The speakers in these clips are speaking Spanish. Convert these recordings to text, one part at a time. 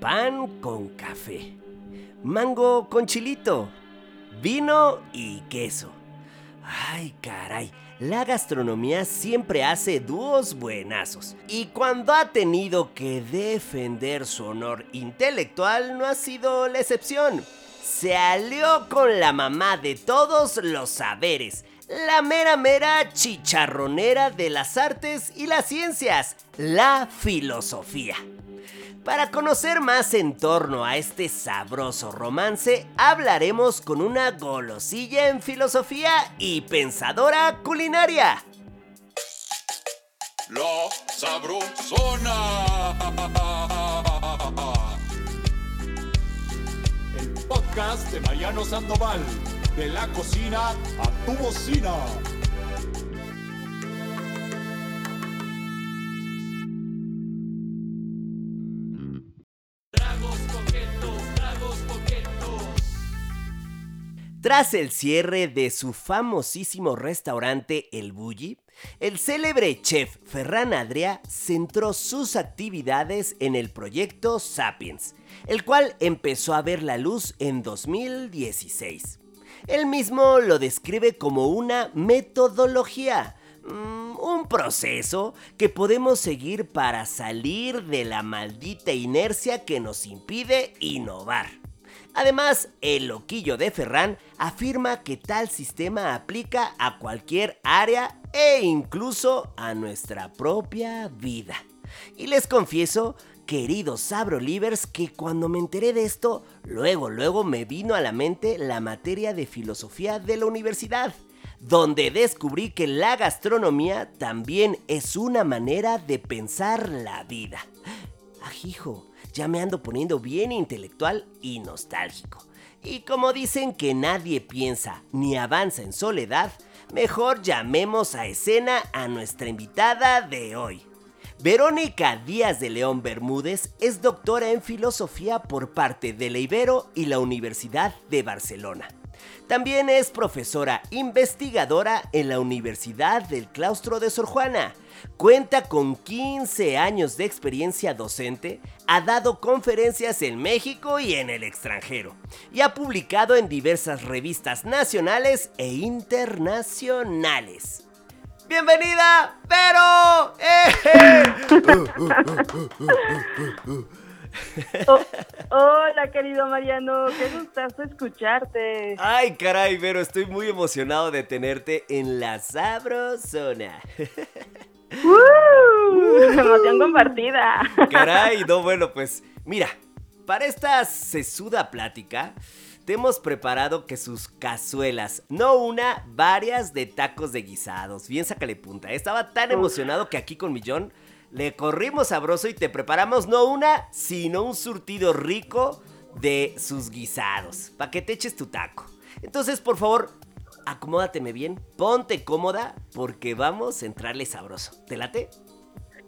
pan con café, mango con chilito, vino y queso. Ay, caray, la gastronomía siempre hace dúos buenazos. Y cuando ha tenido que defender su honor intelectual, no ha sido la excepción. Se alió con la mamá de todos los saberes, la mera mera chicharronera de las artes y las ciencias, la filosofía. Para conocer más en torno a este sabroso romance, hablaremos con una golosilla en filosofía y pensadora culinaria. La sabrosona. El podcast de Mariano Sandoval. De la cocina a tu bocina. Tras el cierre de su famosísimo restaurante El Bulli, el célebre chef Ferran Adrià centró sus actividades en el proyecto Sapiens, el cual empezó a ver la luz en 2016. Él mismo lo describe como una metodología, mm, un proceso que podemos seguir para salir de la maldita inercia que nos impide innovar. Además, el loquillo de Ferran afirma que tal sistema aplica a cualquier área e incluso a nuestra propia vida. Y les confieso, queridos Sabrolivers, que cuando me enteré de esto, luego, luego me vino a la mente la materia de filosofía de la universidad, donde descubrí que la gastronomía también es una manera de pensar la vida. Ajijo, ya me ando poniendo bien intelectual y nostálgico. Y como dicen que nadie piensa ni avanza en soledad, mejor llamemos a escena a nuestra invitada de hoy. Verónica Díaz de León Bermúdez es doctora en filosofía por parte de la Ibero y la Universidad de Barcelona. También es profesora investigadora en la Universidad del Claustro de Sor Juana. Cuenta con 15 años de experiencia docente, ha dado conferencias en México y en el extranjero, y ha publicado en diversas revistas nacionales e internacionales. ¡Bienvenida, Pero! Oh, hola, querido Mariano, qué gustazo escucharte. Ay, caray, pero estoy muy emocionado de tenerte en la Sabrosona. ¡Uh! emoción compartida. Caray, no, bueno, pues mira, para esta sesuda plática, te hemos preparado que sus cazuelas, no una, varias de tacos de guisados. Bien, sácale punta. Estaba tan emocionado que aquí con Millón le corrimos sabroso y te preparamos no una, sino un surtido rico de sus guisados. Para que te eches tu taco. Entonces, por favor, acomódateme bien, ponte cómoda, porque vamos a entrarle sabroso. ¿Te late?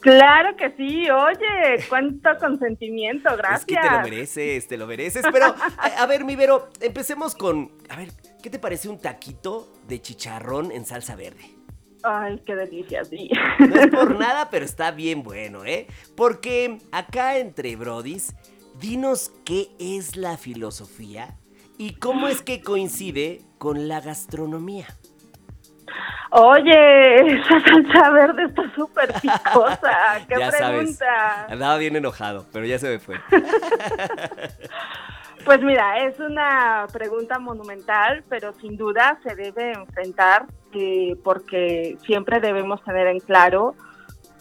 Claro que sí, oye, cuánto consentimiento, gracias. Es que te lo mereces, te lo mereces. Pero, a, ver, mi Vero, empecemos con. A ver, ¿qué te parece un taquito de chicharrón en salsa verde? Ay, qué delicia, sí. No es por nada, pero está bien bueno, ¿eh? Porque acá entre Brodis, dinos qué es la filosofía y cómo es que coincide con la gastronomía. Oye, esa salsa verde está súper picosa. ¿Qué ya pregunta? Sabes, andaba bien enojado, pero ya se me fue. Pues mira, es una pregunta monumental, pero sin duda se debe enfrentar eh, porque siempre debemos tener en claro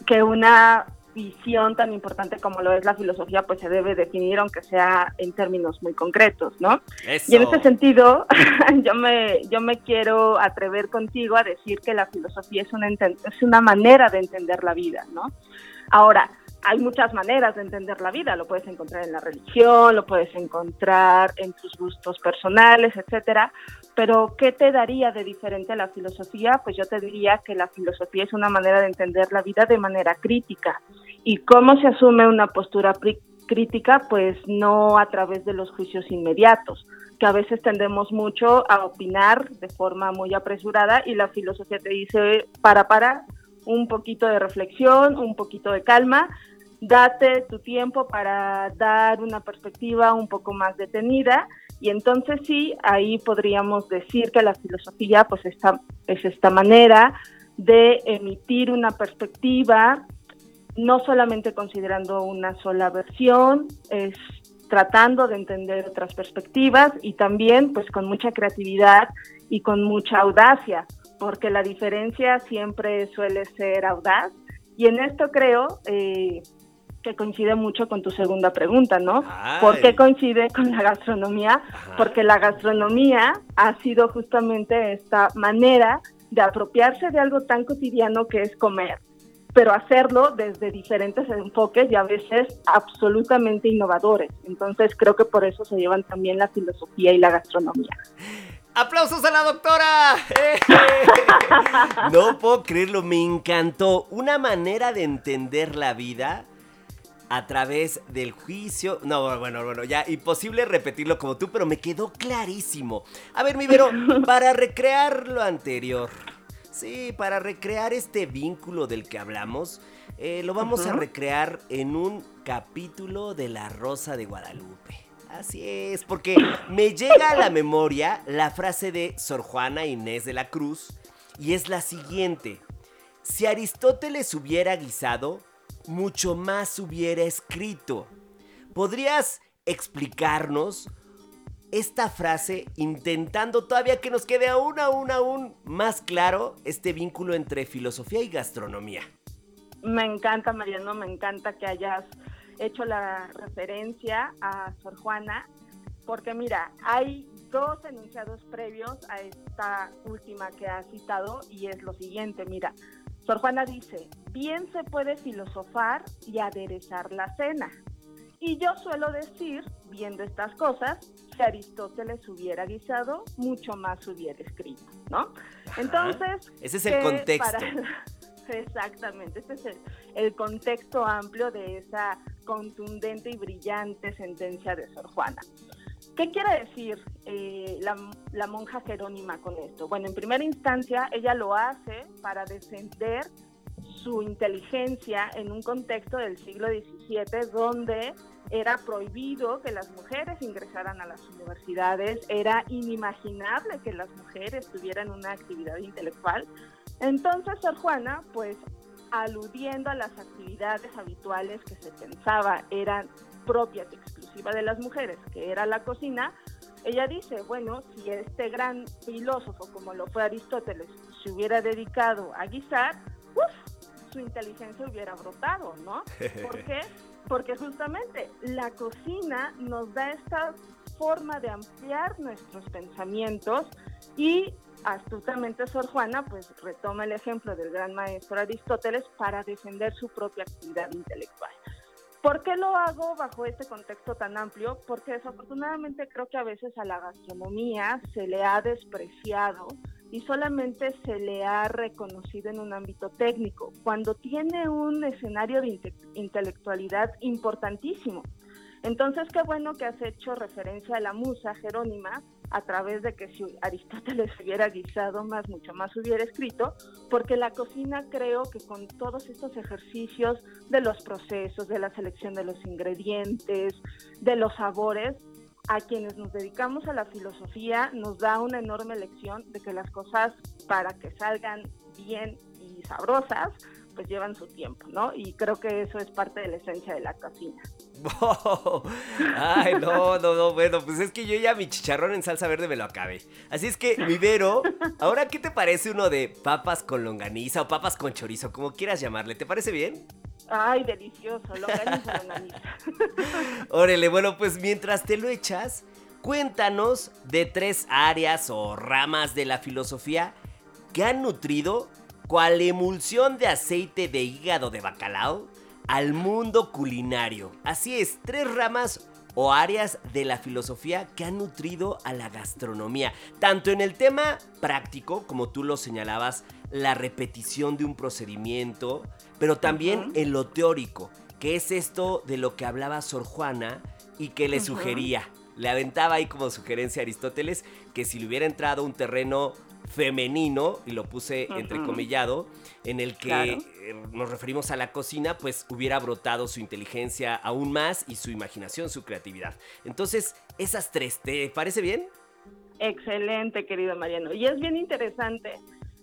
que una visión tan importante como lo es la filosofía, pues se debe definir, aunque sea en términos muy concretos, ¿no? Y en ese sentido, yo me, yo me quiero atrever contigo a decir que la filosofía es una, es una manera de entender la vida, ¿no? Ahora, hay muchas maneras de entender la vida, lo puedes encontrar en la religión, lo puedes encontrar en tus gustos personales, etcétera, pero ¿qué te daría de diferente a la filosofía? Pues yo te diría que la filosofía es una manera de entender la vida de manera crítica. ¿Y cómo se asume una postura crítica? Pues no a través de los juicios inmediatos, que a veces tendemos mucho a opinar de forma muy apresurada y la filosofía te dice, para, para, un poquito de reflexión, un poquito de calma date tu tiempo para dar una perspectiva un poco más detenida y entonces sí, ahí podríamos decir que la filosofía pues esta, es esta manera de emitir una perspectiva, no solamente considerando una sola versión, es tratando de entender otras perspectivas y también pues con mucha creatividad y con mucha audacia, porque la diferencia siempre suele ser audaz y en esto creo eh, que coincide mucho con tu segunda pregunta, ¿no? ¿Por qué coincide con la gastronomía? Porque la gastronomía ha sido justamente esta manera de apropiarse de algo tan cotidiano que es comer, pero hacerlo desde diferentes enfoques y a veces absolutamente innovadores. Entonces creo que por eso se llevan también la filosofía y la gastronomía. ¡Aplausos a la doctora! no puedo creerlo, me encantó. Una manera de entender la vida a través del juicio. No, bueno, bueno, ya imposible repetirlo como tú, pero me quedó clarísimo. A ver, mi Vero, para recrear lo anterior. Sí, para recrear este vínculo del que hablamos, eh, lo vamos a recrear en un capítulo de La Rosa de Guadalupe. Así es, porque me llega a la memoria la frase de Sor Juana Inés de la Cruz y es la siguiente. Si Aristóteles hubiera guisado, mucho más hubiera escrito. ¿Podrías explicarnos esta frase intentando todavía que nos quede aún, aún, aún más claro este vínculo entre filosofía y gastronomía? Me encanta, Mariano, me encanta que hayas hecho la referencia a Sor Juana, porque mira, hay dos enunciados previos a esta última que has citado y es lo siguiente, mira, Sor Juana dice, bien se puede filosofar y aderezar la cena. Y yo suelo decir, viendo estas cosas, si Aristóteles hubiera guisado, mucho más hubiera escrito, ¿no? Entonces... Ese es el contexto. exactamente, ese es el, contexto amplio de esa contundente y brillante sentencia de Sor Juana. ¿Qué quiere decir eh, la, monja Jerónima con esto? Bueno, en primera instancia, ella lo hace para defender su inteligencia en un contexto del siglo XVII donde era prohibido que las mujeres ingresaran a las universidades, era inimaginable que las mujeres tuvieran una actividad intelectual. Entonces, Sor Juana, pues aludiendo a las actividades habituales que se pensaba eran propias exclusiva de las mujeres, que era la cocina, ella dice, bueno, si este gran filósofo como lo fue Aristóteles se hubiera dedicado a guisar, su inteligencia hubiera brotado, ¿no? ¿Por qué? Porque justamente la cocina nos da esta forma de ampliar nuestros pensamientos y astutamente Sor Juana pues retoma el ejemplo del gran maestro Aristóteles para defender su propia actividad intelectual. ¿Por qué lo hago bajo este contexto tan amplio? Porque desafortunadamente creo que a veces a la gastronomía se le ha despreciado y solamente se le ha reconocido en un ámbito técnico, cuando tiene un escenario de intelectualidad importantísimo. Entonces, qué bueno que has hecho referencia a la musa Jerónima a través de que si Aristóteles hubiera guisado más, mucho más hubiera escrito, porque la cocina creo que con todos estos ejercicios de los procesos, de la selección de los ingredientes, de los sabores, a quienes nos dedicamos a la filosofía nos da una enorme lección de que las cosas para que salgan bien y sabrosas, pues llevan su tiempo, ¿no? Y creo que eso es parte de la esencia de la cocina. Ay, no, no, no, bueno, pues es que yo ya mi chicharrón en salsa verde me lo acabé. Así es que, mi Vero, ahora, ¿qué te parece uno de papas con longaniza o papas con chorizo, como quieras llamarle? ¿Te parece bien? Ay, delicioso, longaniza, longaniza. Órale, bueno, pues mientras te lo echas, cuéntanos de tres áreas o ramas de la filosofía que han nutrido cual emulsión de aceite de hígado de bacalao al mundo culinario. Así es, tres ramas o áreas de la filosofía que han nutrido a la gastronomía, tanto en el tema práctico, como tú lo señalabas, la repetición de un procedimiento, pero también en lo teórico, que es esto de lo que hablaba Sor Juana y que le sugería. Le aventaba ahí como sugerencia a Aristóteles que si le hubiera entrado un terreno femenino, y lo puse entrecomillado, en el que Claro. eh, nos referimos a la cocina, pues hubiera brotado su inteligencia aún más y su imaginación, su creatividad. Entonces, esas tres, ¿te parece bien? Excelente, querido Mariano. Y es bien interesante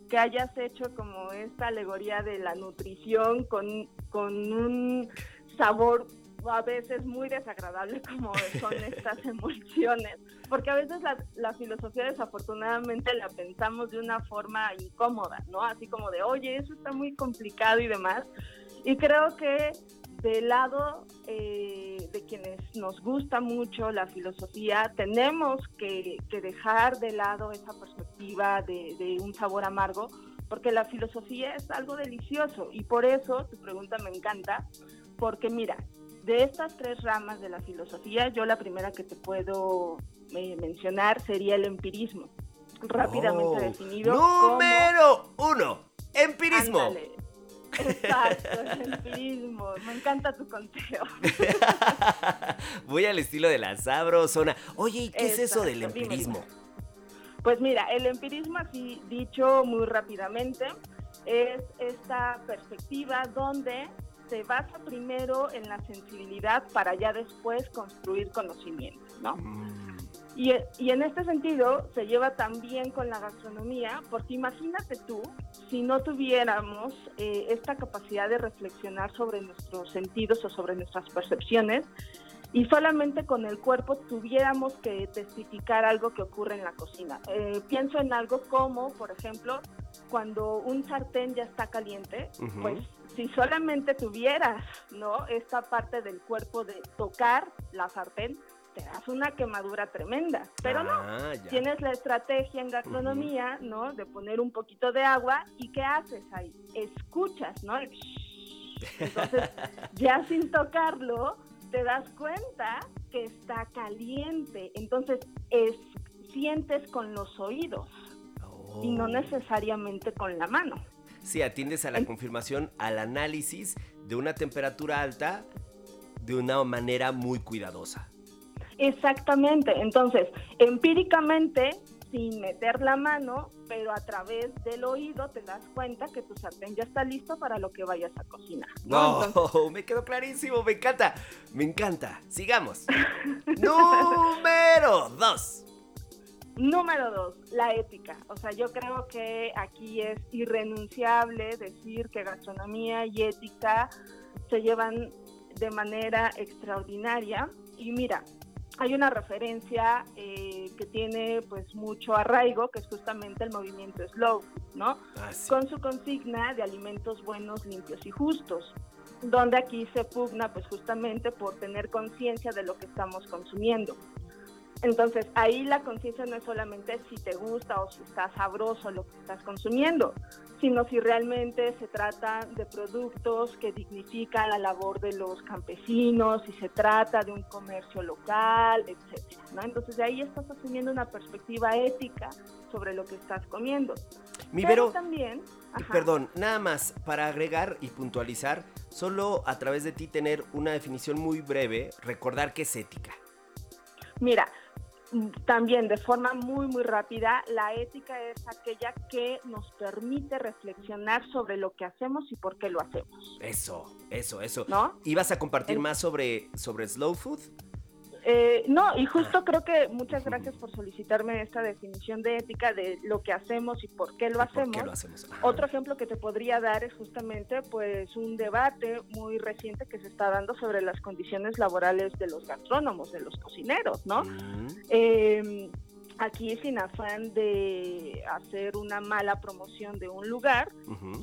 que hayas hecho como esta alegoría de la nutrición con, con un sabor a veces muy desagradable como son estas emulsiones, porque a veces la, la filosofía desafortunadamente la pensamos de una forma incómoda, ¿no? Así como de, oye, eso está muy complicado y demás. Y creo que del lado eh, de quienes nos gusta mucho la filosofía, tenemos que, que dejar de lado esa perspectiva de, de, un sabor amargo, porque la filosofía es algo delicioso y por eso tu pregunta me encanta, porque mira, de estas tres ramas de la filosofía, yo la primera que te puedo eh, mencionar sería el empirismo, rápidamente Oh, definido. Número uno, empirismo. Ándale, Exacto, el empirismo. Me encanta tu conteo. Voy al estilo de la sabrosona. Oye, ¿y qué es eso del dime, empirismo? Pues mira, el empirismo, así dicho muy rápidamente, es esta perspectiva donde se basa primero en la sensibilidad para ya después construir conocimiento, ¿no? Mm, Y, y en este sentido se lleva también con la gastronomía, porque imagínate tú, si no tuviéramos eh, esta capacidad de reflexionar sobre nuestros sentidos o sobre nuestras percepciones, y solamente con el cuerpo tuviéramos que testificar algo que ocurre en la cocina. Eh, pienso en algo como, por ejemplo, cuando un sartén ya está caliente, pues si solamente tuvieras, ¿no? Esta parte del cuerpo de tocar la sartén, te das una quemadura tremenda. Pero no, Ah, ya. tienes la estrategia en gastronomía, ¿no? De poner un poquito de agua y ¿qué haces ahí? Escuchas, ¿no? El Entonces, ya sin tocarlo, te das cuenta que está caliente. Entonces, es, sientes con los oídos y no Oh. necesariamente con la mano. Sí, atiendes a la confirmación, al análisis de una temperatura alta de una manera muy cuidadosa. Exactamente. Entonces, empíricamente, sin meter la mano, pero a través del oído te das cuenta que tu sartén ya está listo para lo que vayas a cocinar. ¿no? No, Entonces, me quedó clarísimo, me encanta, me encanta. Sigamos. Número dos. Número dos, la ética. O sea, yo creo que aquí es irrenunciable decir que gastronomía y ética se llevan de manera extraordinaria. Y mira, hay una referencia eh, que tiene pues mucho arraigo, que es justamente el movimiento Slow, ¿no? Ah, sí. Con su consigna de alimentos buenos, limpios y justos, donde aquí se pugna pues justamente por tener conciencia de lo que estamos consumiendo. Entonces, ahí la conciencia no es solamente si te gusta o si está sabroso lo que estás consumiendo, sino si realmente se trata de productos que dignifican la labor de los campesinos, si se trata de un comercio local, etcétera, ¿no? Entonces, de ahí estás asumiendo una perspectiva ética sobre lo que estás comiendo. Mi Pero Vero, también, ajá. perdón, nada más para agregar y puntualizar, solo a través de ti tener una definición muy breve, recordar que es ética. Mira, también de forma muy, muy rápida, la ética es aquella que nos permite reflexionar sobre lo que hacemos y por qué lo hacemos, Eso, eso, eso. ¿no? ¿Ibas a compartir más sobre, sobre Slow Food? Eh, no, y justo creo que muchas gracias por solicitarme esta definición de ética de lo que hacemos y por qué lo ¿Por hacemos. qué lo hacemos? Ajá. Otro ejemplo que te podría dar es justamente pues un debate muy reciente que se está dando sobre las condiciones laborales de los gastrónomos, de los cocineros, ¿no? Eh, aquí sin afán de hacer una mala promoción de un lugar,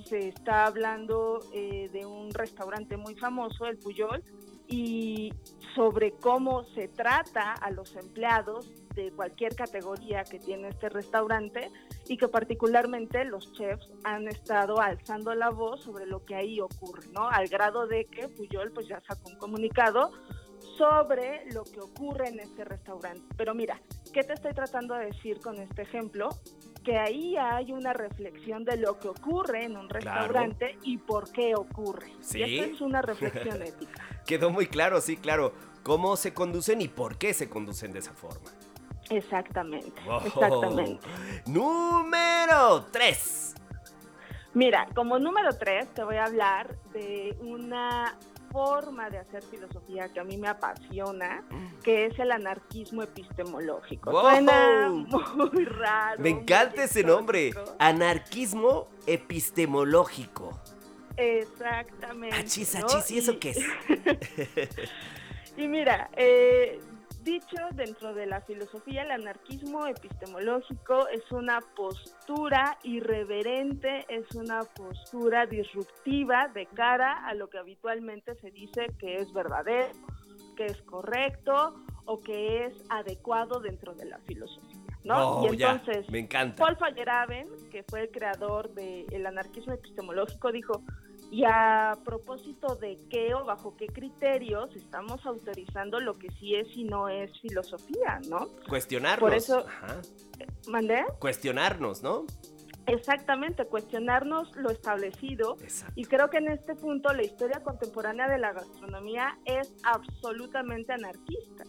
se está hablando eh, de un restaurante muy famoso, el Puyol, y sobre cómo se trata a los empleados de cualquier categoría que tiene este restaurante y que particularmente los chefs han estado alzando la voz sobre lo que ahí ocurre, ¿no? Al grado de que Puyol pues ya sacó un comunicado sobre lo que ocurre en este restaurante. Pero mira, ¿qué te estoy tratando de decir con este ejemplo? Que ahí hay una reflexión de lo que ocurre en un Claro. restaurante y por qué ocurre. Sí. Y esta es una reflexión ética. Quedó muy claro, sí, claro. Cómo se conducen y por qué se conducen de esa forma. Exactamente, Oh. exactamente. Número 3. Mira, como número tres te voy a hablar de una forma de hacer filosofía que a mí me apasiona, que es el anarquismo epistemológico. Wow. Suena muy raro. Me encanta ese nombre. Anarquismo epistemológico. Exactamente. Achis, ¿no? achis, ¿y eso qué es? Y mira, eh, dicho dentro de la filosofía, el anarquismo epistemológico es una postura irreverente, es una postura disruptiva de cara a lo que habitualmente se dice que es verdadero, que es correcto o que es adecuado dentro de la filosofía. ¿No? Oh, y ya, entonces, me encanta. Paul Feyerabend, que fue el creador del anarquismo epistemológico, dijo, y a propósito de qué o bajo qué criterios estamos autorizando lo que sí es y no es filosofía, ¿no? Cuestionarnos. Por eso- Ajá. ¿Mandé? Cuestionarnos, ¿no? Exactamente, cuestionarnos lo establecido. Exacto. Y creo que en este punto la historia contemporánea de la gastronomía es absolutamente anarquista.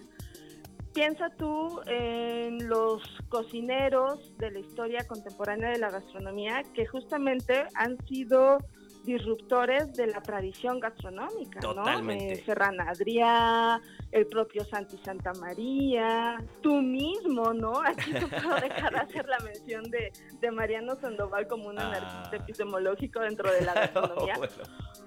Piensa tú en los cocineros de la historia contemporánea de la gastronomía que justamente han sido disruptores de la tradición gastronómica, Totalmente. ¿no? Eh, Adrià, el propio Santi Santa María, tú mismo, ¿no? Aquí no puedo dejar de hacer la mención de, de Mariano Sandoval como un Ah. anarquista epistemológico dentro de la gastronomía Bueno,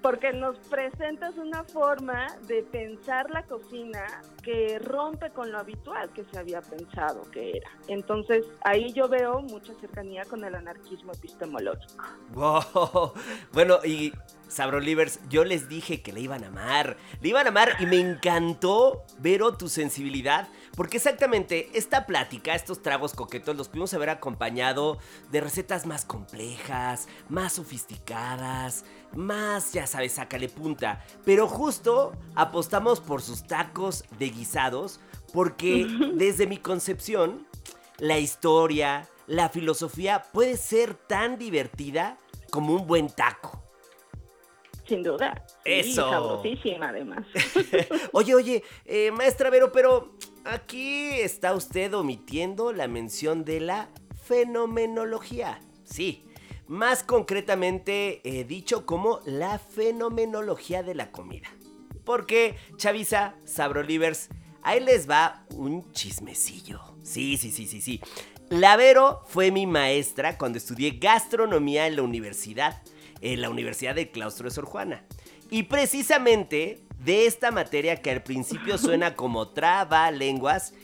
porque nos presentas una forma de pensar la cocina que rompe con lo habitual que se había pensado que era. Entonces, ahí yo veo mucha cercanía con el anarquismo epistemológico. wow. Bueno, y Sabrolivers, yo les dije que le iban a amar. Le iban a amar y me encantó, Vero, tu sensibilidad. Porque exactamente esta plática, estos tragos coquetos, los pudimos haber acompañado de recetas más complejas, más sofisticadas, más, ya sabes, sácale punta. Pero justo apostamos por sus tacos de guisados, porque desde mi concepción, la historia, la filosofía puede ser tan divertida como un buen taco. Sin duda. Sí, Eso. sabrosísima además. Oye, oye, eh, maestra Vero, pero aquí está usted omitiendo la mención de la fenomenología. Sí, más concretamente eh, dicho como la fenomenología de la comida. Porque, Chavisa, Sabrolivers, ahí les va un chismecillo. Sí, sí, sí, sí, sí. La Vero fue mi maestra cuando estudié gastronomía en la universidad, en la Universidad del Claustro de Sor Juana. Y precisamente de esta materia que al principio suena como traba lenguas,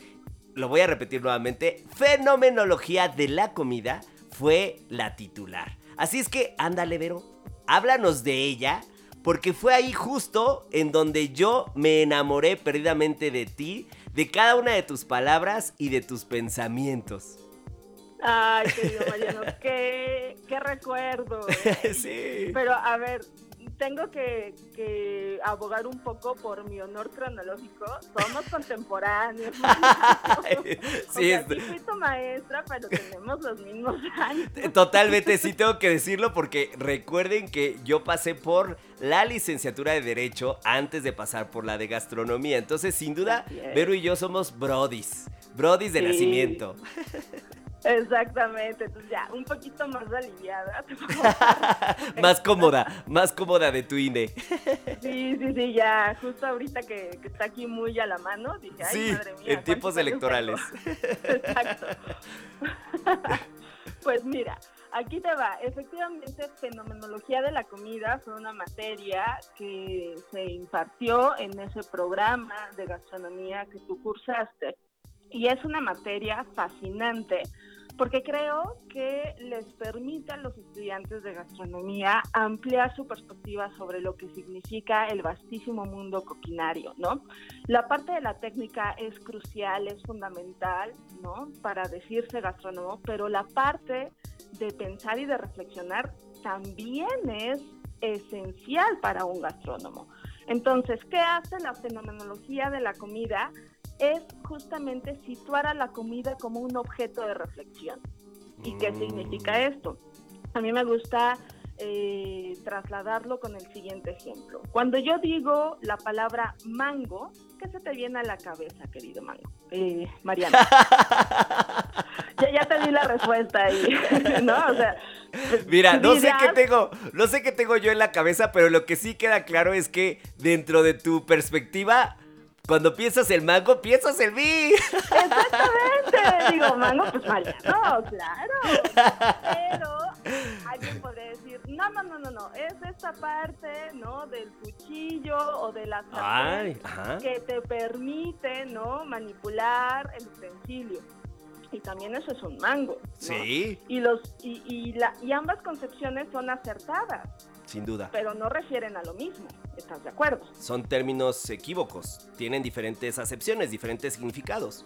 lo voy a repetir nuevamente, fenomenología de la comida fue la titular. Así es que, ándale, Vero, háblanos de ella, porque fue ahí justo en donde yo me enamoré perdidamente de ti, de cada una de tus palabras y de tus pensamientos. Ay, querido Mariano, qué, qué recuerdo. ¿eh? sí. Pero a ver, tengo que, que abogar un poco por mi honor cronológico. Somos contemporáneos. O sí, sea, es- sí fui tu maestra, pero tenemos los mismos años. Totalmente, sí tengo que decirlo porque recuerden que yo pasé por la licenciatura de Derecho antes de pasar por la de Gastronomía. Entonces, sin duda. Vero y yo somos brodis. Brodis de Sí. nacimiento. Exactamente, entonces ya, un poquito más aliviada. más cómoda, más cómoda de tu INE. Sí, sí, sí, ya, justo ahorita que, que está aquí muy a la mano, dije, ay, Sí, madre mía. en ¿cuántos tiempos electorales. Exacto. pues mira, aquí te va. Efectivamente, fenomenología de la comida fue una materia que se impartió en ese programa de gastronomía que tú cursaste. Y es una materia fascinante porque creo que les permite a los estudiantes de gastronomía ampliar su perspectiva sobre lo que significa el vastísimo mundo coquinario, ¿no? La parte de la técnica es crucial, es fundamental, ¿no? Para decirse gastrónomo, pero la parte de pensar y de reflexionar también es esencial para un gastrónomo. Entonces, ¿qué hace la fenomenología de la comida? Es justamente situar a la comida como un objeto de reflexión. ¿Y qué Mm. significa esto? A mí me gusta eh, trasladarlo con el siguiente ejemplo. Cuando yo digo la palabra mango, ¿qué se te viene a la cabeza, querido mango? Eh, Mariana. ya, ya te di la respuesta ahí, ¿no? O sea, pues, Mira, no sé qué tengo, no sé qué tengo yo en la cabeza, pero lo que sí queda claro es que dentro de tu perspectiva, cuando piensas el mango, piensas el mí. Exactamente, digo, mango, pues Mariano, claro. Pero alguien podría decir, no, no, no, no, no, es esta parte, ¿no? Del cuchillo o de la sartén que te permite, ¿no? Manipular el utensilio. Y también eso es un mango. ¿no? Sí, Y, los, y, y, la, y ambas concepciones son acertadas, sin duda. pero no refieren a lo mismo. ¿Estás de acuerdo? Son términos equívocos, tienen diferentes acepciones, diferentes significados.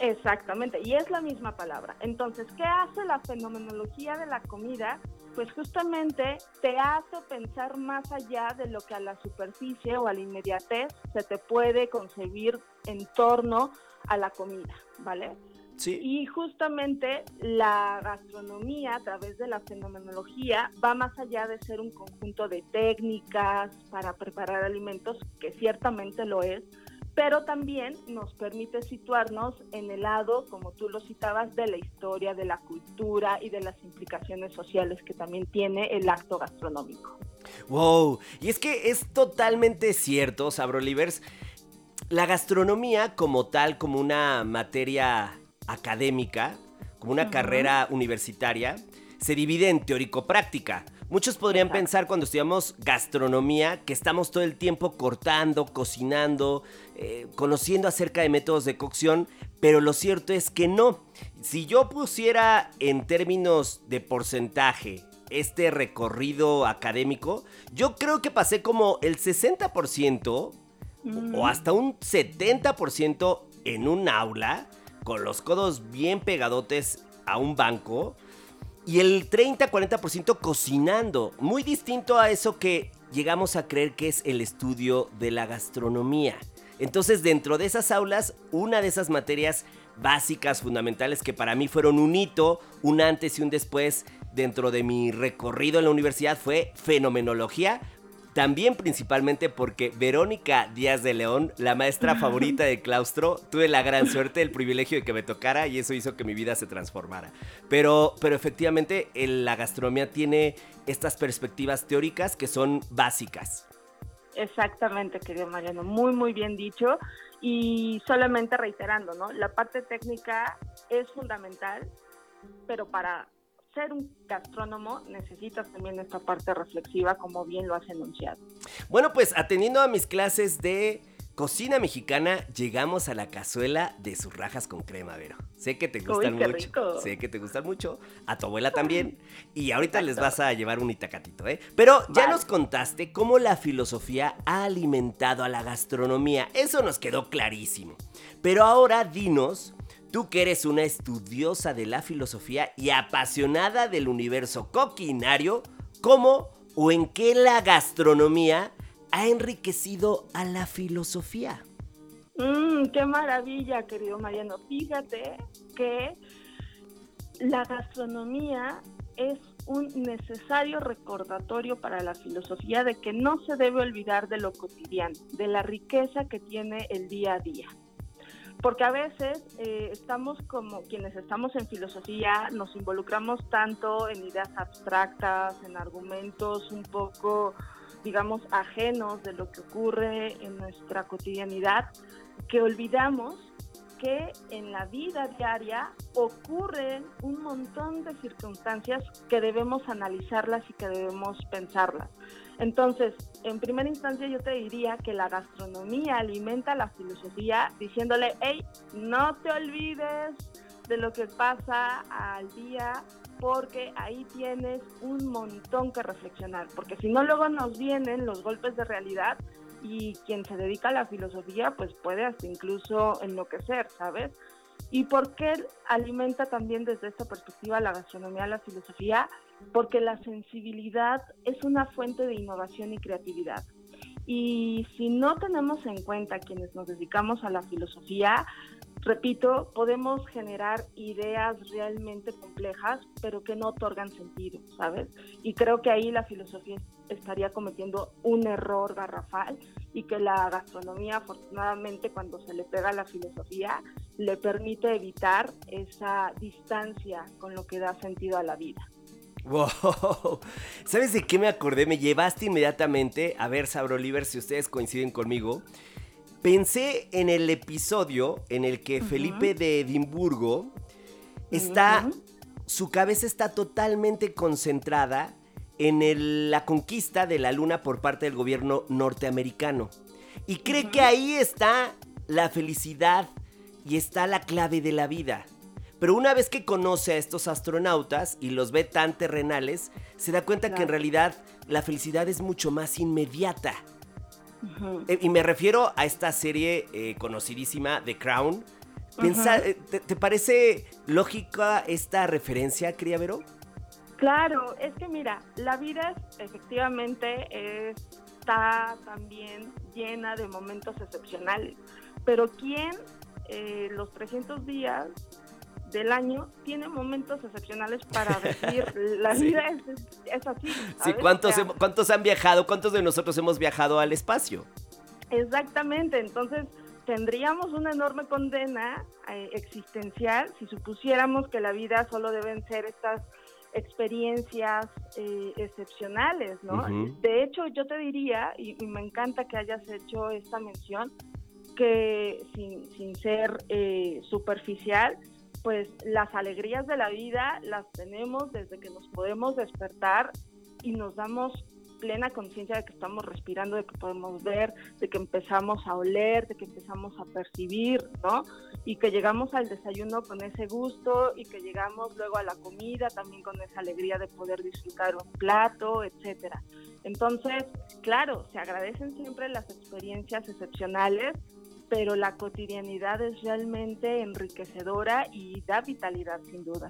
Exactamente, y es la misma palabra. Entonces, ¿qué hace la fenomenología de la comida? Pues justamente te hace pensar más allá de lo que a la superficie o a la inmediatez se te puede concebir en torno a la comida, ¿vale? Sí. Y justamente la gastronomía a través de la fenomenología va más allá de ser un conjunto de técnicas para preparar alimentos, que ciertamente lo es, pero también nos permite situarnos en el lado, como tú lo citabas, de la historia, de la cultura y de las implicaciones sociales que también tiene el acto gastronómico. Wow, y es que es totalmente cierto, Sabrolivers. La gastronomía como tal, como una materia académica, como una carrera universitaria, se divide en teórico-práctica. Muchos podrían Exacto. pensar cuando estudiamos gastronomía que estamos todo el tiempo cortando, cocinando, eh, conociendo acerca de métodos de cocción, pero lo cierto es que no. Si yo pusiera en términos de porcentaje este recorrido académico, yo creo que pasé como el 60% o hasta un 70% en un aula, con los codos bien pegadotes a un banco, y el 30-40% cocinando, muy distinto a eso que llegamos a creer que es el estudio de la gastronomía. Entonces, dentro de esas aulas, una de esas materias básicas, fundamentales, que para mí fueron un hito, un antes y un después dentro de mi recorrido en la universidad fue fenomenología, también principalmente porque Verónica Díaz de León, la maestra favorita de claustro, tuve la gran suerte, el privilegio de que me tocara y eso hizo que mi vida se transformara. Pero, pero efectivamente el- la gastronomía tiene estas perspectivas teóricas que son básicas. Exactamente, querido Mariano, muy, muy bien dicho. Y solamente reiterando, ¿no? La parte técnica es fundamental, pero para ser un gastrónomo necesitas también esta parte reflexiva, como bien lo has enunciado. Bueno, pues atendiendo a mis clases de cocina mexicana, llegamos a la cazuela de sus rajas con crema, Vero. Sé que te gustan qué mucho. rico. Sé que te gustan mucho. A tu abuela también. Y ahorita les vas a llevar un itacatito, ¿eh? Pero ya Vale. nos contaste cómo la filosofía ha alimentado a la gastronomía. Eso nos quedó clarísimo. Pero ahora dinos, tú que eres una estudiosa de la filosofía y apasionada del universo coquinario, ¿cómo o en qué la gastronomía ha enriquecido a la filosofía? Mm, qué maravilla, querido Mariano. Fíjate que la gastronomía es un necesario recordatorio para la filosofía de que no se debe olvidar de lo cotidiano, de la riqueza que tiene el día a día. Porque a veces eh, estamos como quienes estamos en filosofía, nos involucramos tanto en ideas abstractas, en argumentos un poco, digamos, ajenos de lo que ocurre en nuestra cotidianidad, que olvidamos que en la vida diaria ocurren un montón de circunstancias que debemos analizarlas y que debemos pensarlas. Entonces, en primera instancia yo te diría que la gastronomía alimenta la filosofía diciéndole, hey, no te olvides de lo que pasa al día porque ahí tienes un montón que reflexionar, porque si no luego nos vienen los golpes de realidad y quien se dedica a la filosofía pues puede hasta incluso enloquecer, ¿sabes? ¿Y por qué alimenta también desde esta perspectiva la gastronomía la filosofía? Porque la sensibilidad es una fuente de innovación y creatividad. Y si no tenemos en cuenta quienes nos dedicamos a la filosofía, repito, podemos generar ideas realmente complejas, pero que no otorgan sentido, ¿sabes? Y creo que ahí la filosofía estaría cometiendo un error garrafal y que la gastronomía, afortunadamente, cuando se le pega a la filosofía, le permite evitar esa distancia con lo que da sentido a la vida. Wow. ¿Sabes de qué me acordé? Me llevaste inmediatamente, a ver, Sabro Oliver, si ustedes coinciden conmigo. Pensé en el episodio en el que Felipe de Edimburgo está, su cabeza está totalmente concentrada en la conquista de la luna por parte del gobierno norteamericano. Y cree que ahí está la felicidad y está la clave de la vida. Pero una vez que conoce a estos astronautas y los ve tan terrenales, se da cuenta que en realidad la felicidad es mucho más inmediata. Eh, y me refiero a esta serie eh, conocidísima, The Crown. Eh, ¿te, parece lógica esta referencia, Vero? Claro, es que mira, la vida efectivamente está también llena de momentos excepcionales, pero ¿quién los 300 días del año tiene momentos excepcionales para decir la vida es, así. Sí, ¿cuántos, ¿cuántos han viajado? ¿Cuántos de nosotros hemos viajado al espacio? Exactamente, entonces tendríamos una enorme condena eh, existencial si supusiéramos que la vida solo deben ser estas experiencias eh, excepcionales, ¿no? De hecho, yo te diría, y, me encanta que hayas hecho esta mención, que sin, sin ser eh, superficial, pues las alegrías de la vida las tenemos desde que nos podemos despertar y nos damos plena conciencia de que estamos respirando, de que podemos ver, de que empezamos a oler, de que empezamos a percibir, ¿no? Y que llegamos al desayuno con ese gusto y que llegamos luego a la comida también con esa alegría de poder disfrutar un plato, etcétera. Entonces, claro, se agradecen siempre las experiencias excepcionales, pero la cotidianidad es realmente enriquecedora y da vitalidad sin duda.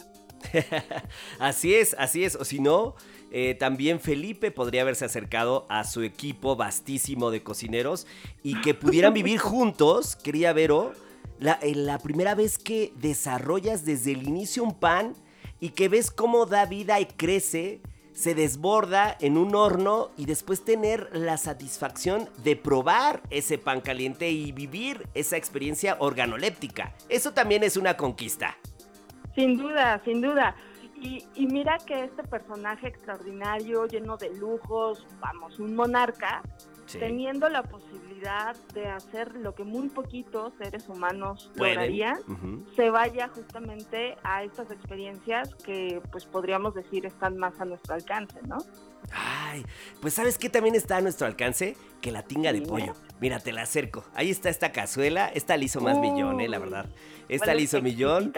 así es, así es. O si no, eh, también Felipe podría haberse acercado a su equipo vastísimo de cocineros y que pudieran vivir juntos, quería Vero, la, la primera vez que desarrollas desde el inicio un pan y que ves cómo da vida y crece se desborda en un horno y después tener la satisfacción de probar ese pan caliente y vivir esa experiencia organoléptica. Eso también es una conquista. Sin duda, sin duda. Y, y, mira que este personaje extraordinario, lleno de lujos, vamos, un monarca, teniendo la posibilidad de hacer lo que muy poquitos seres humanos lograrían, se vaya justamente a estas experiencias que pues podríamos decir están más a nuestro alcance, ¿no? Ay, pues ¿sabes qué también está a nuestro alcance? Que la tinga de pollo. Mira, te la acerco. Ahí está esta cazuela. Esta la hizo más millón, eh, la verdad. Esta la hizo millón.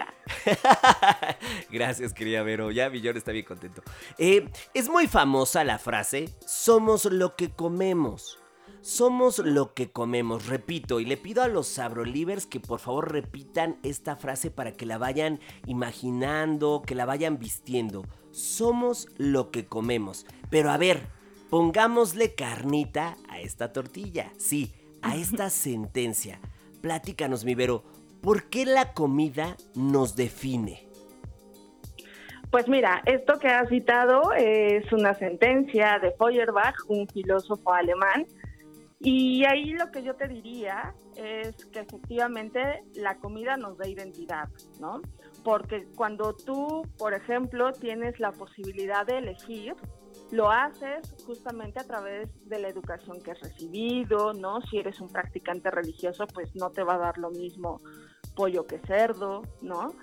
Gracias, querida Vero. Ya Millón está bien contento. Eh, es muy famosa la frase, somos lo que comemos. Somos lo que comemos, repito, y le pido a los sabrolivers que por favor repitan esta frase para que la vayan imaginando, que la vayan vistiendo. Somos lo que comemos. Pero a ver, pongámosle carnita a esta tortilla, sí, a esta sentencia. Platícanos, mi Vero, ¿por qué la comida nos define? Pues mira, esto que has citado es una sentencia de Feuerbach, un filósofo alemán, y ahí lo que yo te diría es que efectivamente la comida nos da identidad, ¿no? Porque cuando tú, por ejemplo, tienes la posibilidad de elegir, lo haces justamente a través de la educación que has recibido, ¿no? Si eres un practicante religioso, pues no te va a dar lo mismo pollo que cerdo, ¿no?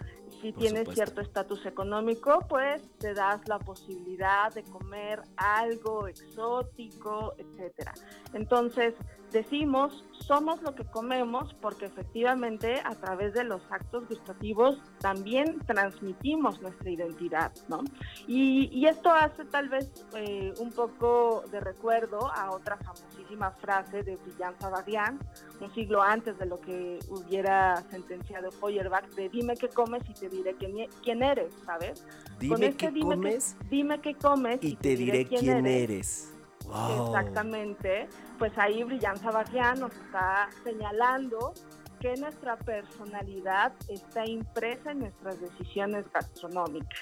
Si tienes cierto estatus económico, pues te das la posibilidad de comer algo exótico, etcétera. Entonces, decimos, somos lo que comemos porque efectivamente a través de los actos gustativos también transmitimos nuestra identidad, ¿no? Y, esto hace tal vez eh, un poco de recuerdo a otra famosísima frase de Brillant Savarian, un siglo antes de lo que hubiera sentenciado Feuerbach, de dime qué comes y te diré quién, eres, ¿sabes? Dime qué comes. dime qué comes y, te, diré, quién, eres. Exactamente, pues ahí Brillanza Barrián nos está señalando que nuestra personalidad está impresa en nuestras decisiones gastronómicas.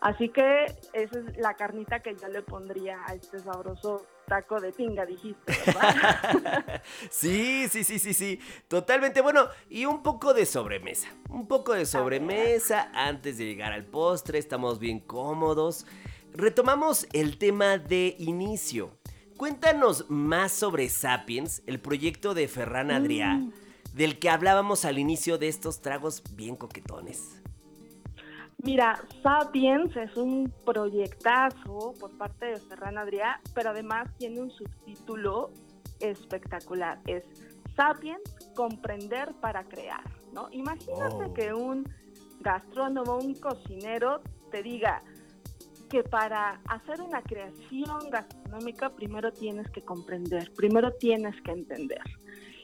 Así que esa es la carnita que yo le pondría a este sabroso taco de tinga, dijiste, ¿verdad? sí, sí, sí, sí, sí. Totalmente. Bueno, y un poco de sobremesa. Un poco de sobremesa antes de llegar al postre. Estamos bien cómodos. Retomamos el tema de inicio. Cuéntanos más sobre Sapiens, el proyecto de Ferran Adrià, mm. del que hablábamos al inicio de estos tragos bien coquetones. Mira, Sapiens es un proyectazo por parte de Ferran Adrià, pero además tiene un subtítulo espectacular. Es Sapiens, comprender para crear, ¿no? Imagínate oh. que un gastrónomo, un cocinero te diga que para hacer una creación gastronómica primero tienes que comprender, primero tienes que entender.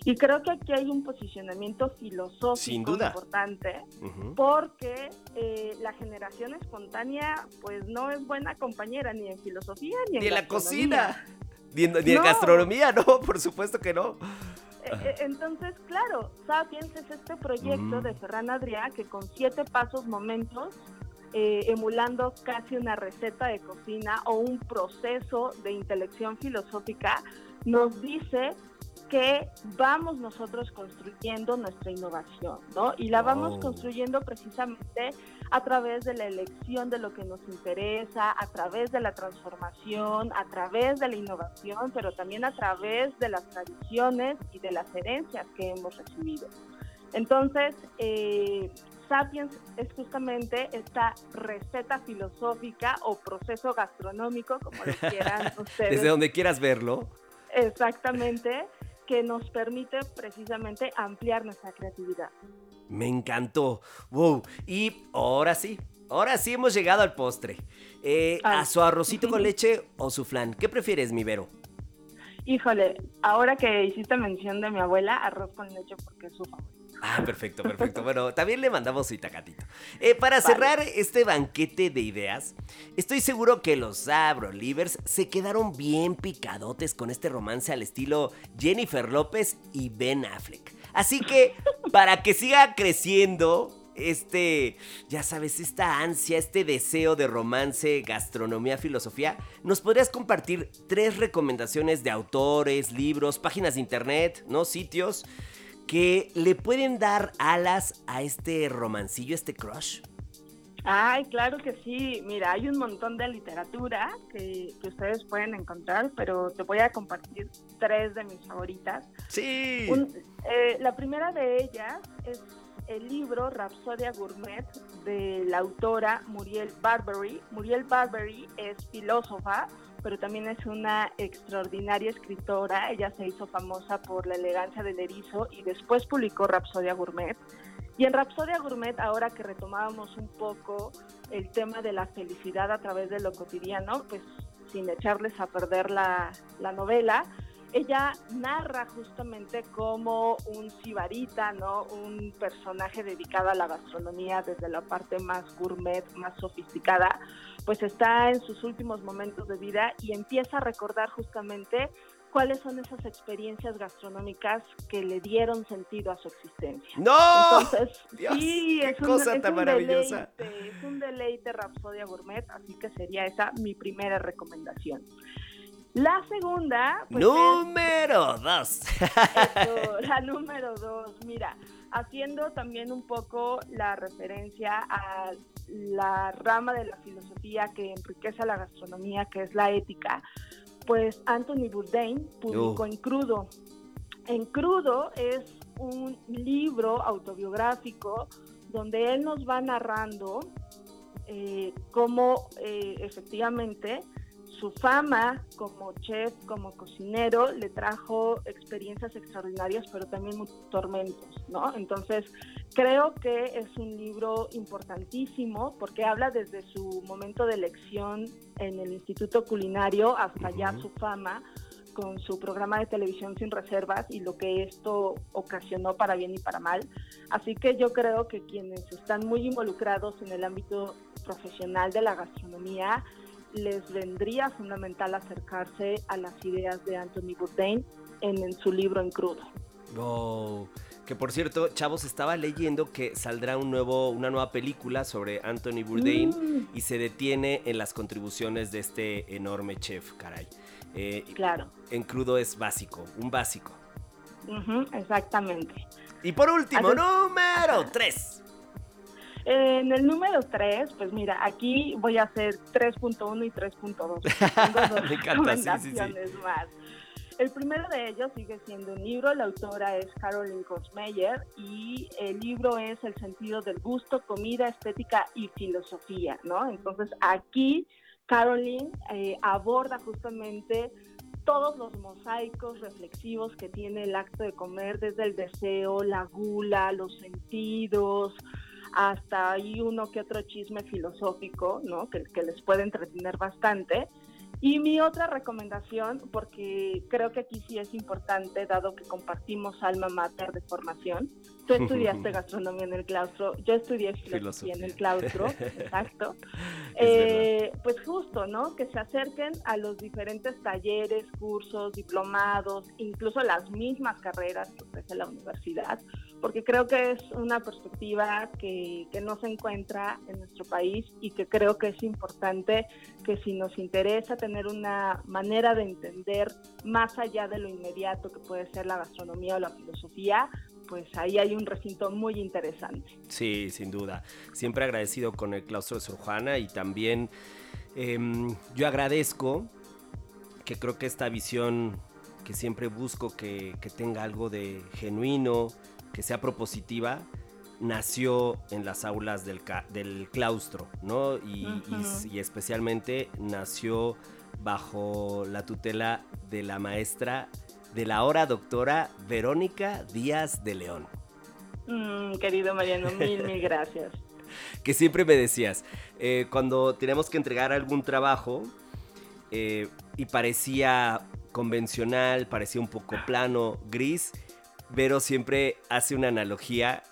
Y creo que aquí hay un posicionamiento filosófico importante, porque eh, la generación espontánea, pues no es buena compañera ni en filosofía ni, en, la cocina, ni en, gastronomía, no, por supuesto que no. Eh, eh, entonces, claro, Sapiens es este proyecto de mm. Ferran Adrià que con siete pasos, momentos, emulando casi una receta de cocina o un proceso de intelección filosófica, nos dice que vamos nosotros construyendo nuestra innovación, ¿no? Y la vamos construyendo precisamente a través de la elección de lo que nos interesa, a través de la transformación, a través de la innovación, pero también a través de las tradiciones y de las herencias que hemos recibido. Entonces, eh, Sapiens es justamente esta receta filosófica o proceso gastronómico, como lo quieran ustedes. Desde donde quieras verlo. Exactamente, que nos permite precisamente ampliar nuestra creatividad. Me encantó. Wow. Y ahora sí, ahora sí hemos llegado al postre. Eh, ¿A su arrocito con leche o su flan? ¿Qué prefieres, mi Vero? Híjole, ahora que hiciste mención de mi abuela, arroz con leche porque es su favorito. Ah, perfecto, perfecto. Bueno, también le mandamos su itacatito. Eh, para cerrar este banquete de ideas, estoy seguro que los Livers se quedaron bien picadotes con este romance al estilo Jennifer López y Ben Affleck. Así que, para que siga creciendo este, ya sabes, esta ansia, este deseo de romance, gastronomía, filosofía, ¿nos podrías compartir tres recomendaciones de autores, libros, páginas de internet, ¿no? Sitios que le pueden dar alas a este romancillo, este crush? Ay, claro que sí. Mira, hay un montón de literatura que, ustedes pueden encontrar, pero te voy a compartir tres de mis favoritas. Sí. Eh, la primera de ellas es el libro Rapsodia Gourmet de la autora Muriel Barbery. Muriel Barbery es filósofa, pero también es una extraordinaria escritora. Ella se hizo famosa por la elegancia del erizo y después publicó Rapsodia Gourmet. Y en Rapsodia Gourmet, ahora que retomábamos un poco el tema de la felicidad a través de lo cotidiano, pues sin echarles a perder la, la novela, ella narra justamente como un sibarita, ¿no? Un personaje dedicado a la gastronomía desde la parte más gourmet, más sofisticada, pues está en sus últimos momentos de vida y empieza a recordar justamente cuáles son esas experiencias gastronómicas que le dieron sentido a su existencia. ¡No! Entonces, sí, es, un, cosa tan maravillosa. Deleite, es un deleite Rapsodia Gourmet, así que sería esa mi primera recomendación. La segunda. Pues, número dos. la número dos. Mira, haciendo también un poco la referencia a la rama de la filosofía que enriquece la gastronomía, que es la ética, pues Anthony Bourdain publicó En Crudo. En Crudo es un libro autobiográfico donde él nos va narrando eh, cómo eh, efectivamente su fama como chef, como cocinero, le trajo experiencias extraordinarias, pero también muchos tormentos, ¿no? Entonces, creo que es un libro importantísimo porque habla desde su momento de elección en el Instituto Culinario hasta ya su fama con su programa de televisión sin reservas y lo que esto ocasionó para bien y para mal. Así que yo creo que quienes están muy involucrados en el ámbito profesional de la gastronomía, les vendría fundamental acercarse a las ideas de Anthony Bourdain en, en su libro En Crudo. Oh, que por cierto, chavos, estaba leyendo que saldrá un nuevo, una nueva película sobre Anthony Bourdain Mm. y se detiene en las contribuciones de este enorme chef, caray. Eh, Claro, En crudo es básico, un básico. Ujú, exactamente. Y por último, Así- número 3. En el número 3, pues mira, aquí voy a hacer 3.1 y 3.2. Tengo dos Me encanta, sí, sí, más. El primero de ellos sigue siendo un libro, la autora es Caroline Kosmeyer y el libro es El sentido del gusto, comida, estética y filosofía, ¿no? Entonces aquí Caroline eh, aborda justamente todos los mosaicos reflexivos que tiene el acto de comer, desde el deseo, la gula, los sentidos, hasta ahí uno que otro chisme filosófico, ¿no? Que, que les puede entretener bastante. Y mi otra recomendación, porque creo que aquí sí es importante, dado que compartimos alma mater de formación. Tú estudiaste gastronomía en el claustro, yo estudié filosofía, en el claustro, exacto. Eh, pues justo, ¿no? Que se acerquen a los diferentes talleres, cursos, diplomados, incluso las mismas carreras que ofrece la universidad, porque creo que es una perspectiva que, que no se encuentra en nuestro país y que creo que es importante que si nos interesa tener una manera de entender más allá de lo inmediato que puede ser la gastronomía o la filosofía, pues ahí hay un recinto muy interesante. Sí, sin duda. Siempre agradecido con el claustro de Sor Juana y también em, yo agradezco que creo que esta visión que siempre busco que, que tenga algo de genuino, que sea propositiva, nació en las aulas del, claustro, ¿no? Y, especialmente nació bajo la tutela de la maestra de la ahora doctora Verónica Díaz de León. Mm, querido Mariano, mil, mil gracias. que siempre me decías, eh, cuando teníamos que entregar algún trabajo eh, y parecía convencional, parecía un poco plano, gris, Vero siempre hace una analogía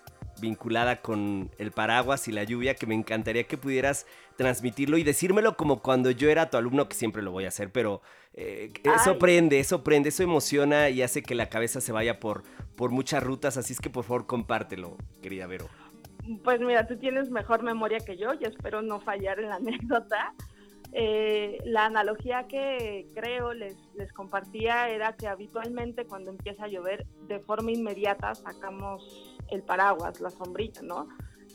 vinculada con el paraguas y la lluvia que me encantaría que pudieras transmitirlo y decírmelo como cuando yo era tu alumno, que siempre lo voy a hacer, pero eh, eso prende, eso prende, eso emociona y hace que la cabeza se vaya por, por muchas rutas, así es que por favor compártelo, querida Vero. Pues mira, tú tienes mejor memoria que yo y espero no fallar en la anécdota. Eh, la analogía que creo les, les compartía era que habitualmente cuando empieza a llover, de forma inmediata sacamos el paraguas, la sombrilla, ¿no?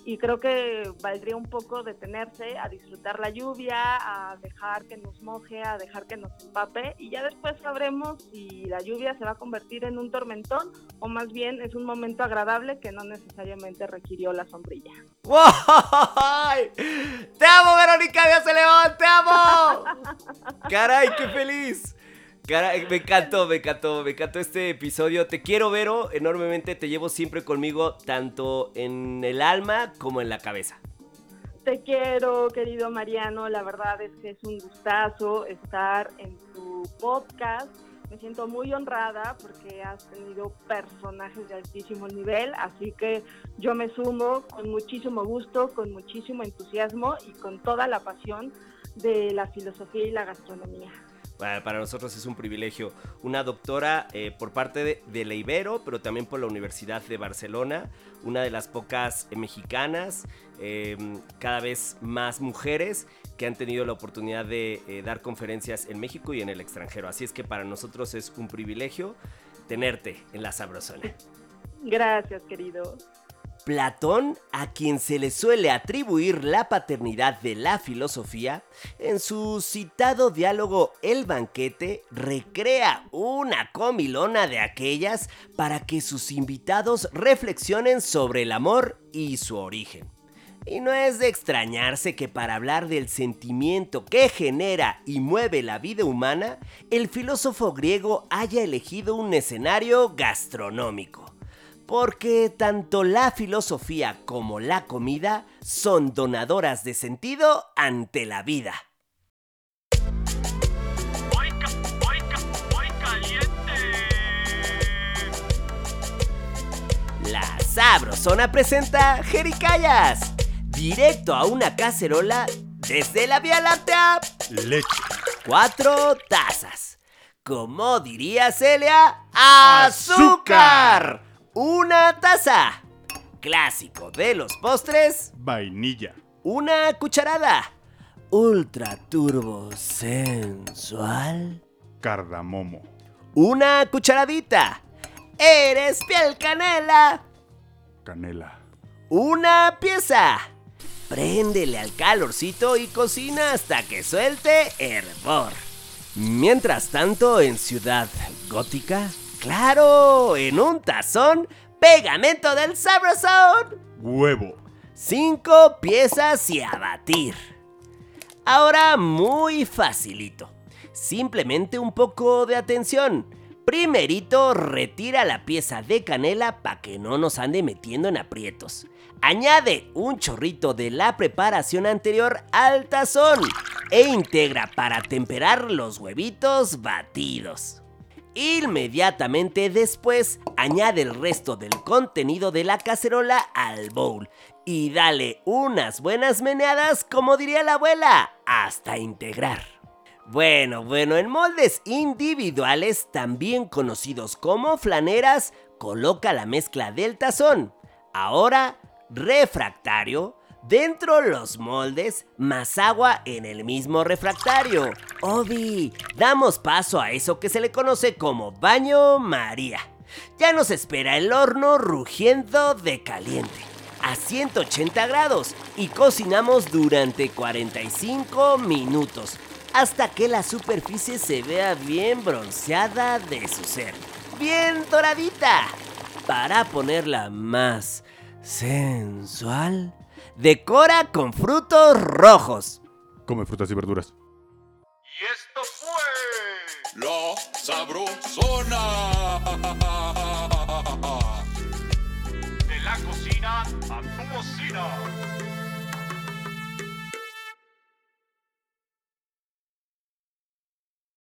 Y creo que valdría un poco detenerse a disfrutar la lluvia, a dejar que nos moje, a dejar que nos empape y ya después sabremos si la lluvia se va a convertir en un tormentón o más bien es un momento agradable que no necesariamente requirió la sombrilla. ¡Guay! ¡Te amo, Verónica Díaz León! ¡Te amo! ¡Caray, qué feliz! Me encantó, me encantó, me encantó este episodio. Te quiero, Vero, enormemente. Te llevo siempre conmigo, tanto en el alma como en la cabeza. Te quiero, querido Mariano. La verdad es que es un gustazo estar en tu podcast. Me siento muy honrada porque has tenido personajes de altísimo nivel, así que yo me sumo con muchísimo gusto, con muchísimo entusiasmo y con toda la pasión de la filosofía y la gastronomía. Para para nosotros es un privilegio. Una doctora eh, por parte de, de pero también por la Universidad de Barcelona, una de las pocas eh, mexicanas, eh, cada vez más mujeres que han tenido la oportunidad de eh, dar conferencias en México y en el extranjero. Así es que para nosotros es un privilegio tenerte en la Sabrosona. Gracias, querido. Platón, a quien se le suele atribuir la paternidad de la filosofía, en su citado diálogo El banquete, recrea una comilona de aquellas para que sus invitados reflexionen sobre el amor y su origen. Y no es de extrañarse que para hablar del sentimiento que genera y mueve la vida humana, el filósofo griego haya elegido un escenario gastronómico porque tanto la filosofía como la comida son donadoras de sentido ante la vida. La Sabrosona presenta Jericayas, directo a una cacerola desde la Vía Láctea Leche. Cuatro tazas. Como diría Celia, azúcar. Una taza. Clásico de los postres, Vainilla. una cucharada. Ultra turbo sensual. Cardamomo. Una cucharadita. Eres piel canela. Canela. Una pieza. Préndele al calorcito y cocina hasta que suelte hervor. Mientras tanto, en Ciudad Gótica, claro, en un tazón, pegamento del sabrosón. Huevo. Cinco piezas y a batir. Ahora muy facilito. Simplemente un poco de atención. Primerito retira la pieza de canela para que no nos ande metiendo en aprietos. Añade un chorrito de la preparación anterior al tazón e integra para temperar los huevitos batidos. Inmediatamente después, añade el resto del contenido de la cacerola al bowl y dale unas buenas meneadas, como diría la abuela, hasta integrar. Bueno, bueno, en moldes individuales, también conocidos como flaneras, coloca la mezcla del tazón. Ahora, refractario, dentro los moldes, más agua en el mismo refractario. Obi, damos paso a eso que se le conoce como baño María. Ya nos espera el horno rugiendo de caliente a 180 grados y cocinamos durante 45 minutos hasta que la superficie se vea bien bronceada de su ser, bien doradita. Para ponerla más sensual, decora con frutos rojos. Come frutas y verduras. Y esto fue La Sabrosona. De la cocina a tu cocina.